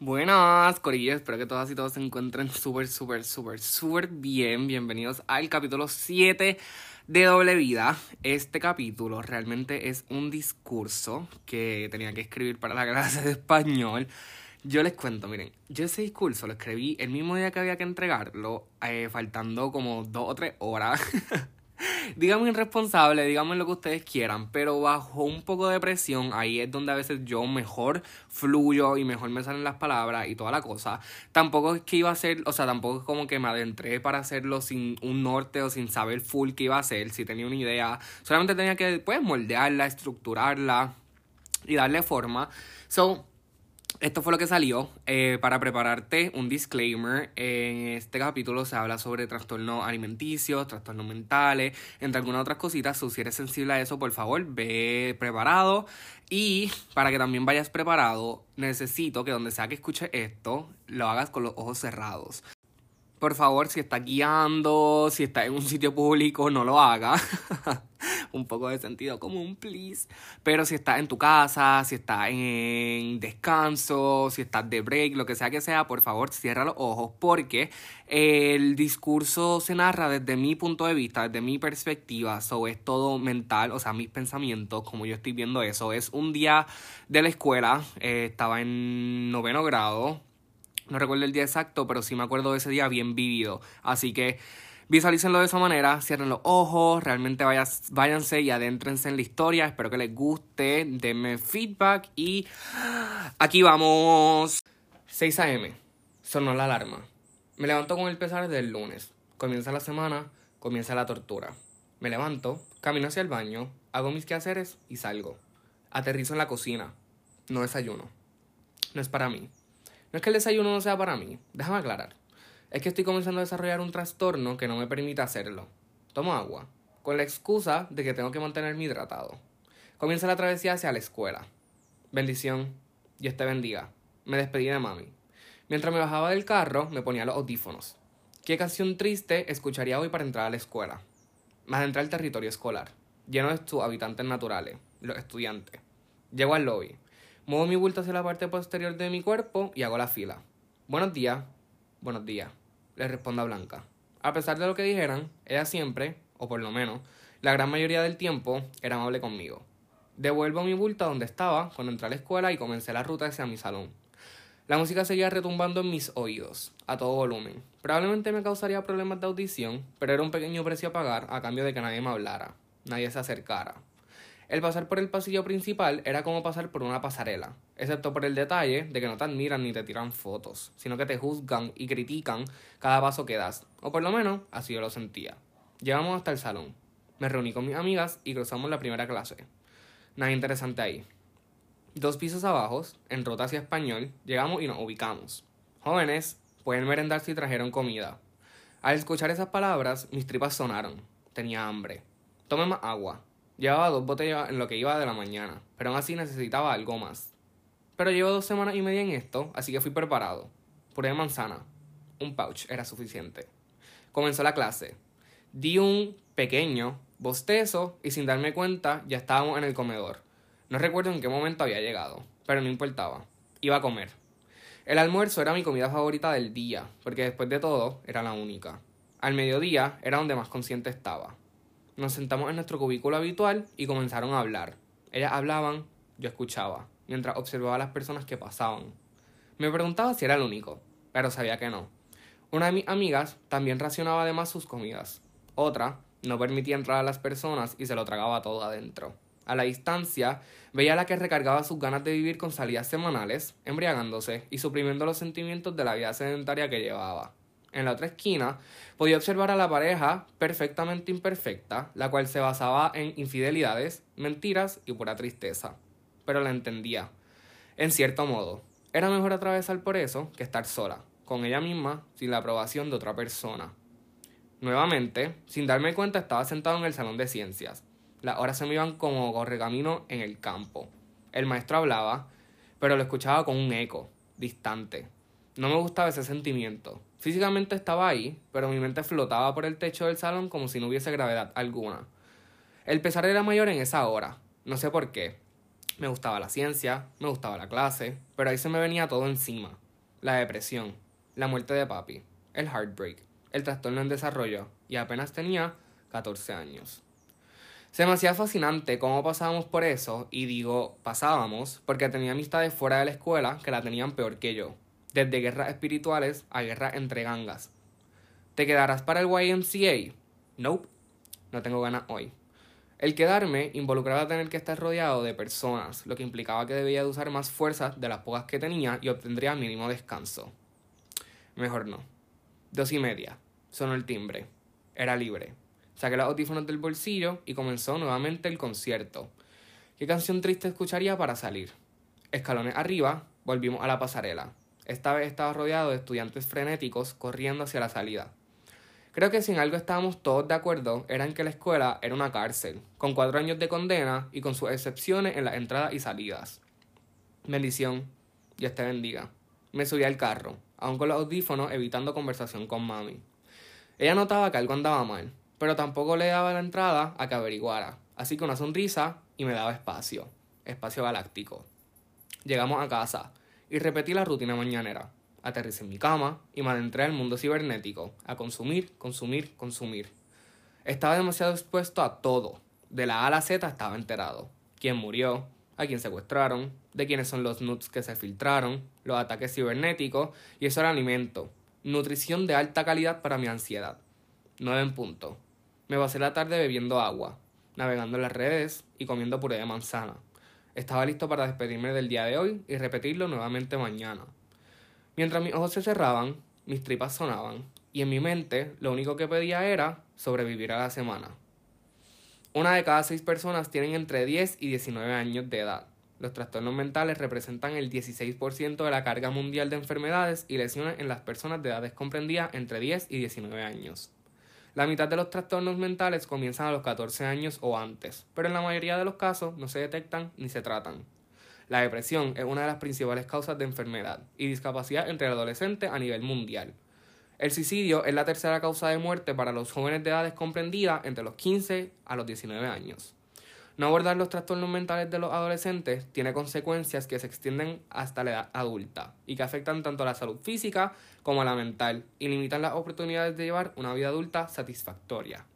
Buenas, Corillo. Espero que todas y todos se encuentren súper, súper, súper, súper bien. Bienvenidos al capítulo 7 de Doble Vida. Este capítulo realmente es un discurso que tenía que escribir para la clase de español. Yo les cuento, miren, yo ese discurso lo escribí el mismo día que había que entregarlo, eh, faltando como dos o tres horas. díganme irresponsable, díganme lo que ustedes quieran, pero bajo un poco de presión, ahí es donde a veces yo mejor fluyo y mejor me salen las palabras y toda la cosa. Tampoco es que iba a ser, o sea, tampoco es como que me adentré para hacerlo sin un norte o sin saber full qué iba a hacer, si tenía una idea. Solamente tenía que, pues, moldearla, estructurarla y darle forma. So, esto fue lo que salió. Eh, para prepararte, un disclaimer. En este capítulo se habla sobre trastornos alimenticios, trastornos mentales, entre algunas otras cositas. si eres sensible a eso, por favor, ve preparado. Y para que también vayas preparado, necesito que donde sea que escuche esto, lo hagas con los ojos cerrados. Por favor, si estás guiando, si estás en un sitio público, no lo haga. un poco de sentido común, please. Pero si estás en tu casa, si estás en descanso, si estás de break, lo que sea que sea, por favor, cierra los ojos porque el discurso se narra desde mi punto de vista, desde mi perspectiva. So es todo mental, o sea, mis pensamientos, como yo estoy viendo eso. Es un día de la escuela, eh, estaba en noveno grado. No recuerdo el día exacto, pero sí me acuerdo de ese día bien vivido. Así que Visualícenlo de esa manera, cierren los ojos, realmente vayas, váyanse y adéntrense en la historia. Espero que les guste, denme feedback y aquí vamos. 6 a.m. Sonó la alarma. Me levanto con el pesar del lunes. Comienza la semana, comienza la tortura. Me levanto, camino hacia el baño, hago mis quehaceres y salgo. Aterrizo en la cocina. No desayuno. No es para mí. No es que el desayuno no sea para mí. Déjame aclarar. Es que estoy comenzando a desarrollar un trastorno que no me permite hacerlo. Tomo agua, con la excusa de que tengo que mantenerme hidratado. Comienza la travesía hacia la escuela. Bendición, Dios te bendiga. Me despedí de mami. Mientras me bajaba del carro, me ponía los audífonos. ¿Qué canción triste escucharía hoy para entrar a la escuela? Más entrar al territorio escolar, lleno de sus habitantes naturales, los estudiantes. Llego al lobby. Muevo mi bulto hacia la parte posterior de mi cuerpo y hago la fila. Buenos días. Buenos días le responda Blanca. A pesar de lo que dijeran, ella siempre, o por lo menos, la gran mayoría del tiempo, era amable conmigo. Devuelvo mi bulto a donde estaba cuando entré a la escuela y comencé la ruta hacia mi salón. La música seguía retumbando en mis oídos, a todo volumen. Probablemente me causaría problemas de audición, pero era un pequeño precio a pagar a cambio de que nadie me hablara, nadie se acercara. El pasar por el pasillo principal era como pasar por una pasarela, excepto por el detalle de que no te admiran ni te tiran fotos, sino que te juzgan y critican cada paso que das, o por lo menos así yo lo sentía. Llegamos hasta el salón. Me reuní con mis amigas y cruzamos la primera clase. Nada interesante ahí. Dos pisos abajo, en ruta hacia español, llegamos y nos ubicamos. Jóvenes, pueden merendar si trajeron comida. Al escuchar esas palabras, mis tripas sonaron. Tenía hambre. Tome más agua. Llevaba dos botellas en lo que iba de la mañana, pero aún así necesitaba algo más. Pero llevo dos semanas y media en esto, así que fui preparado. Puré de manzana. Un pouch era suficiente. Comenzó la clase. Di un pequeño bostezo y sin darme cuenta ya estábamos en el comedor. No recuerdo en qué momento había llegado, pero no importaba. Iba a comer. El almuerzo era mi comida favorita del día, porque después de todo era la única. Al mediodía era donde más consciente estaba. Nos sentamos en nuestro cubículo habitual y comenzaron a hablar. Ellas hablaban, yo escuchaba, mientras observaba a las personas que pasaban. Me preguntaba si era el único, pero sabía que no. Una de mis amigas también racionaba además sus comidas. Otra no permitía entrar a las personas y se lo tragaba todo adentro. A la distancia, veía a la que recargaba sus ganas de vivir con salidas semanales, embriagándose y suprimiendo los sentimientos de la vida sedentaria que llevaba. En la otra esquina, podía observar a la pareja perfectamente imperfecta, la cual se basaba en infidelidades, mentiras y pura tristeza. Pero la entendía. En cierto modo, era mejor atravesar por eso que estar sola, con ella misma, sin la aprobación de otra persona. Nuevamente, sin darme cuenta, estaba sentado en el salón de ciencias. Las horas se me iban como correcamino en el campo. El maestro hablaba, pero lo escuchaba con un eco, distante. No me gustaba ese sentimiento, Físicamente estaba ahí, pero mi mente flotaba por el techo del salón como si no hubiese gravedad alguna. El pesar era mayor en esa hora, no sé por qué. Me gustaba la ciencia, me gustaba la clase, pero ahí se me venía todo encima. la depresión, la muerte de papi, el heartbreak, el trastorno en desarrollo y apenas tenía 14 años. Se me hacía fascinante cómo pasábamos por eso, y digo pasábamos porque tenía amistades fuera de la escuela que la tenían peor que yo, desde guerras espirituales a guerras entre gangas. ¿Te quedarás para el YMCA? Nope, no tengo ganas hoy. El quedarme involucraba tener que estar rodeado de personas, lo que implicaba que debía de usar más fuerzas de las pocas que tenía y obtendría mínimo descanso. Mejor no. Dos y media. Sonó el timbre. Era libre. Saqué los audífonos del bolsillo y comenzó nuevamente el concierto. ¿Qué canción triste escucharía para salir? Escalones arriba, volvimos a la pasarela. Esta vez estaba rodeado de estudiantes frenéticos corriendo hacia la salida. Creo que si en algo estábamos todos de acuerdo era en que la escuela era una cárcel, con cuatro años de condena y con sus excepciones en las entradas y salidas. Bendición, Dios te bendiga. Me subí al carro, aún con los audífonos evitando conversación con mami. Ella notaba que algo andaba mal, pero tampoco le daba la entrada a que averiguara, así que una sonrisa y me daba espacio, espacio galáctico. Llegamos a casa y repetí la rutina mañanera. Aterricé en mi cama y me adentré al mundo cibernético, a consumir, consumir, consumir. Estaba demasiado expuesto a todo. De la A a la Z estaba enterado. Quién murió, a quién secuestraron, de quiénes son los nuts que se filtraron, los ataques cibernéticos, y eso era alimento. Nutrición de alta calidad para mi ansiedad. 9 en punto. Me pasé la tarde bebiendo agua, navegando en las redes y comiendo puré de manzana. Estaba listo para despedirme del día de hoy y repetirlo nuevamente mañana. Mientras mis ojos se cerraban, mis tripas sonaban, y en mi mente lo único que pedía era sobrevivir a la semana. Una de cada seis personas tienen entre 10 y 19 años de edad. Los trastornos mentales representan el 16% de la carga mundial de enfermedades y lesiones en las personas de edades comprendidas entre 10 y 19 años. La mitad de los trastornos mentales comienzan a los 14 años o antes, pero en la mayoría de los casos no se detectan ni se tratan. La depresión es una de las principales causas de enfermedad y discapacidad entre adolescentes a nivel mundial. El suicidio es la tercera causa de muerte para los jóvenes de edades comprendidas entre los 15 a los 19 años. No abordar los trastornos mentales de los adolescentes tiene consecuencias que se extienden hasta la edad adulta y que afectan tanto a la salud física como a la mental y limitan las oportunidades de llevar una vida adulta satisfactoria.